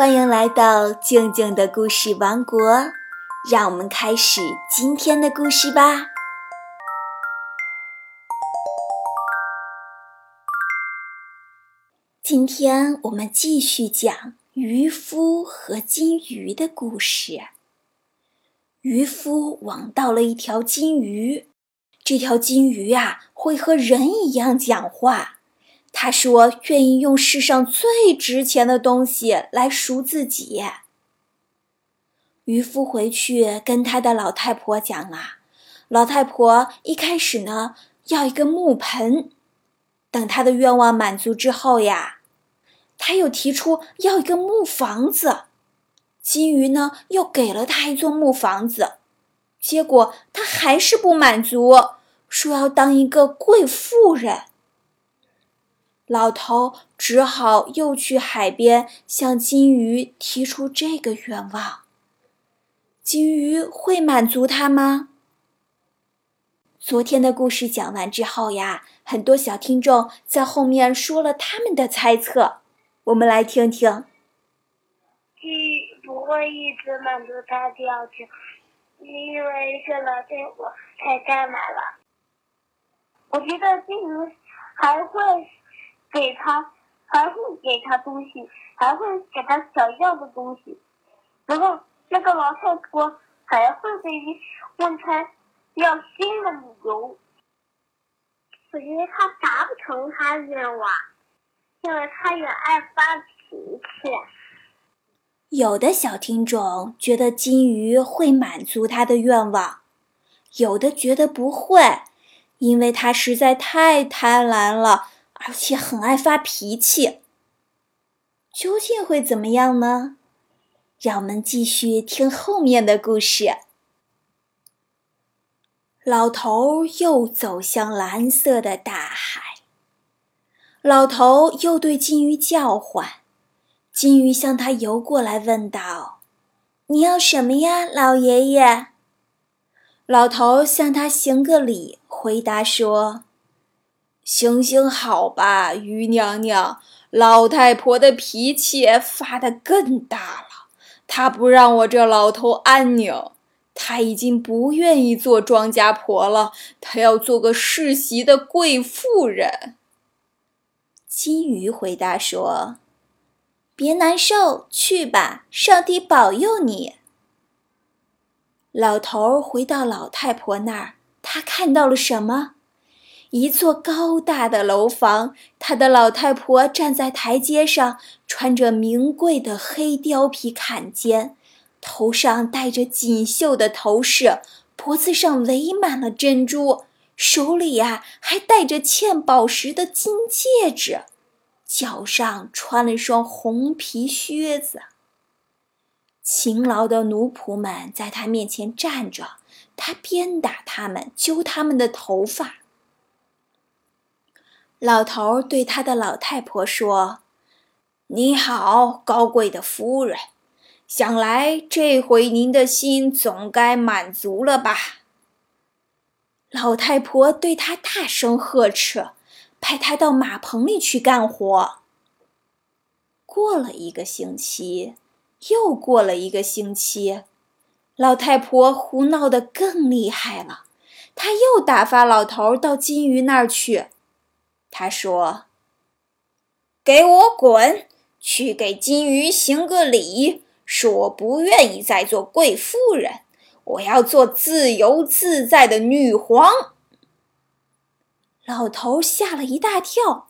欢迎来到静静的故事王国，让我们开始今天的故事吧。今天我们继续讲渔夫和金鱼的故事。渔夫网到了一条金鱼，这条金鱼啊会和人一样讲话。他说：“愿意用世上最值钱的东西来赎自己。”渔夫回去跟他的老太婆讲啊，老太婆一开始呢要一个木盆，等他的愿望满足之后呀，他又提出要一个木房子。金鱼呢又给了他一座木房子，结果他还是不满足，说要当一个贵妇人。老头只好又去海边向金鱼提出这个愿望。金鱼会满足他吗？昨天的故事讲完之后呀，很多小听众在后面说了他们的猜测，我们来听听。金鱼不会一直满足他的要求，因为这老太婆太贪婪了。我觉得金鱼还会。给他还会给他东西，还会给他想要的东西，然后那个老太婆还会给问他要新的理由。我觉得他达不成他愿望，因为他也爱发脾气。有的小听众觉得金鱼会满足他的愿望，有的觉得不会，因为他实在太贪婪了。而且很爱发脾气，究竟会怎么样呢？让我们继续听后面的故事。老头又走向蓝色的大海。老头又对金鱼叫唤，金鱼向他游过来，问道：“你要什么呀，老爷爷？”老头向他行个礼，回答说。行行好吧，鱼娘娘。老太婆的脾气发得更大了，她不让我这老头安宁。她已经不愿意做庄稼婆了，她要做个世袭的贵妇人。金鱼回答说：“别难受，去吧，上帝保佑你。”老头回到老太婆那儿，他看到了什么？一座高大的楼房，他的老太婆站在台阶上，穿着名贵的黑貂皮坎肩，头上戴着锦绣的头饰，脖子上围满了珍珠，手里呀还戴着嵌宝石的金戒指，脚上穿了双红皮靴子。勤劳的奴仆们在他面前站着，他鞭打他们，揪他们的头发。老头对他的老太婆说：“你好，高贵的夫人，想来这回您的心总该满足了吧？”老太婆对他大声呵斥，派他到马棚里去干活。过了一个星期，又过了一个星期，老太婆胡闹得更厉害了，她又打发老头到金鱼那儿去。他说：“给我滚，去给金鱼行个礼，说我不愿意再做贵妇人，我要做自由自在的女皇。”老头吓了一大跳，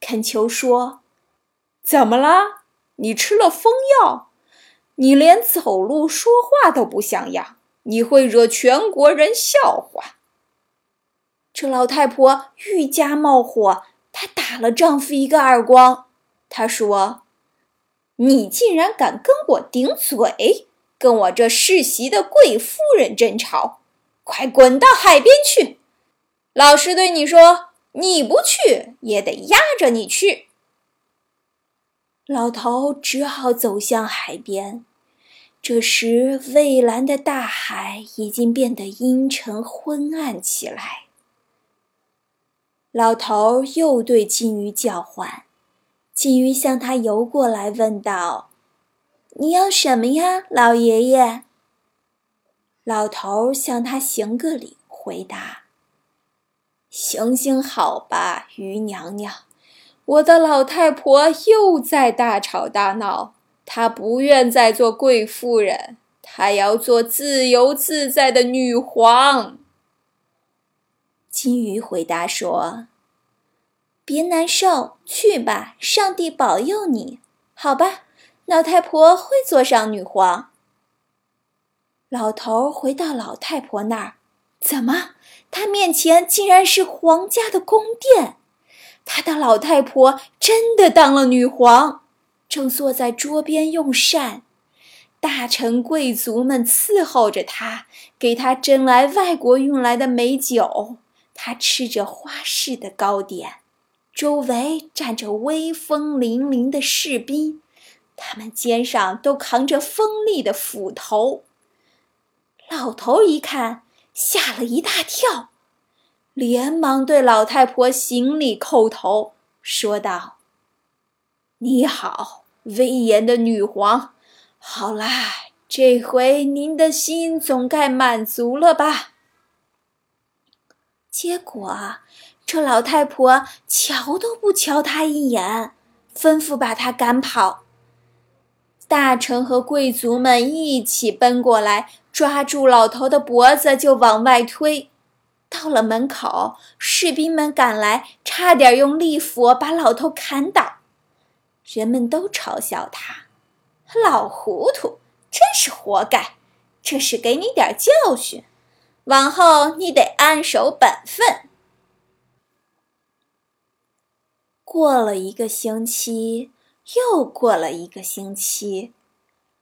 恳求说：“怎么了？你吃了疯药？你连走路说话都不像样，你会惹全国人笑话。”这老太婆愈加冒火，她打了丈夫一个耳光。她说：“你竟然敢跟我顶嘴，跟我这世袭的贵夫人争吵，快滚到海边去！老实对你说，你不去也得压着你去。”老头只好走向海边。这时，蔚蓝的大海已经变得阴沉昏暗起来。老头又对金鱼叫唤，金鱼向他游过来，问道：“你要什么呀，老爷爷？”老头向他行个礼，回答：“行行好吧，鱼娘娘，我的老太婆又在大吵大闹，她不愿再做贵妇人，她要做自由自在的女皇。”金鱼回答说。别难受，去吧，上帝保佑你。好吧，老太婆会坐上女皇。老头回到老太婆那儿，怎么，他面前竟然是皇家的宫殿？他的老太婆真的当了女皇，正坐在桌边用膳，大臣贵族们伺候着她，给她斟来外国运来的美酒，他吃着花式的糕点。周围站着威风凛凛的士兵，他们肩上都扛着锋利的斧头。老头一看，吓了一大跳，连忙对老太婆行礼叩头，说道：“你好，威严的女皇！好啦，这回您的心总该满足了吧？”结果。这老太婆瞧都不瞧他一眼，吩咐把他赶跑。大臣和贵族们一起奔过来，抓住老头的脖子就往外推。到了门口，士兵们赶来，差点用利斧把老头砍倒。人们都嘲笑他：“老糊涂，真是活该！这是给你点教训，往后你得安守本分。”过了一个星期，又过了一个星期，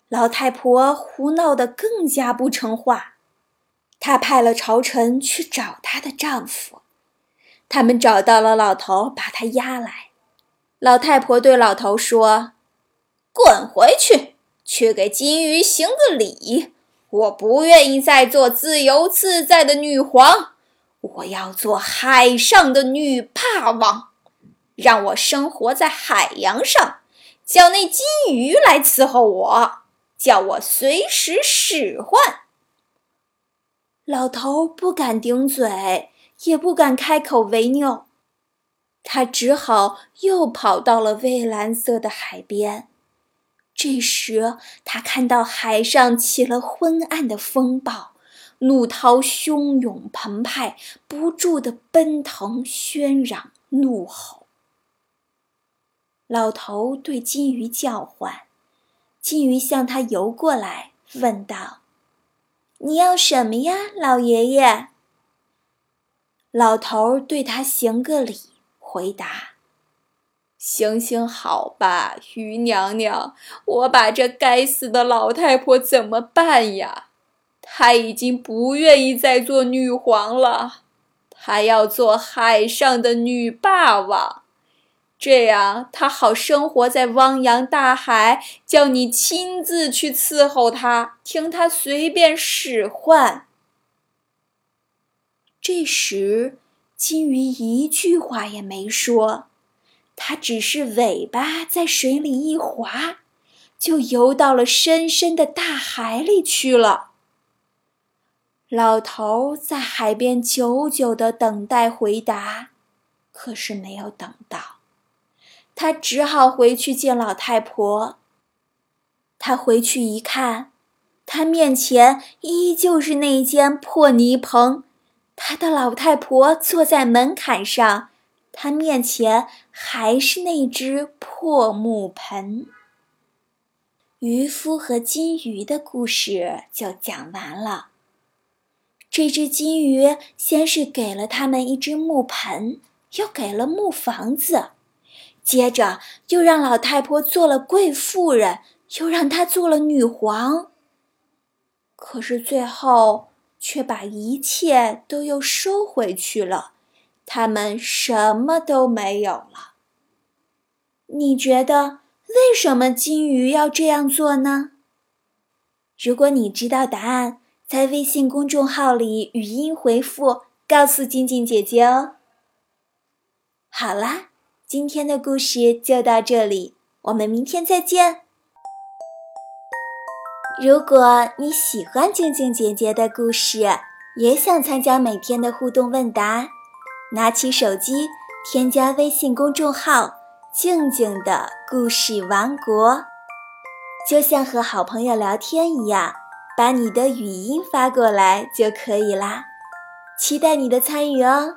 老太婆胡闹得更加不成话。她派了朝臣去找她的丈夫，他们找到了老头，把他押来。老太婆对老头说：“滚回去，去给金鱼行个礼。我不愿意再做自由自在的女皇，我要做海上的女霸王。”让我生活在海洋上，叫那金鱼来伺候我，叫我随时使唤。老头不敢顶嘴，也不敢开口违拗，他只好又跑到了蔚蓝色的海边。这时，他看到海上起了昏暗的风暴，怒涛汹涌澎湃，不住地奔腾、喧嚷、怒吼。老头对金鱼叫唤，金鱼向他游过来，问道：“你要什么呀，老爷爷？”老头对他行个礼，回答：“行行好吧，鱼娘娘，我把这该死的老太婆怎么办呀？她已经不愿意再做女皇了，她要做海上的女霸王。”这样，她好生活在汪洋大海，叫你亲自去伺候她，听她随便使唤。这时，金鱼一句话也没说，它只是尾巴在水里一划，就游到了深深的大海里去了。老头在海边久久的等待回答，可是没有等到。他只好回去见老太婆。他回去一看，他面前依旧是那间破泥棚，他的老太婆坐在门槛上，他面前还是那只破木盆。渔夫和金鱼的故事就讲完了。这只金鱼先是给了他们一只木盆，又给了木房子。接着又让老太婆做了贵妇人，又让她做了女皇。可是最后却把一切都又收回去了，他们什么都没有了。你觉得为什么金鱼要这样做呢？如果你知道答案，在微信公众号里语音回复告诉静静姐姐哦。好啦。今天的故事就到这里，我们明天再见。如果你喜欢静静姐姐的故事，也想参加每天的互动问答，拿起手机添加微信公众号“静静的故事王国”，就像和好朋友聊天一样，把你的语音发过来就可以啦。期待你的参与哦！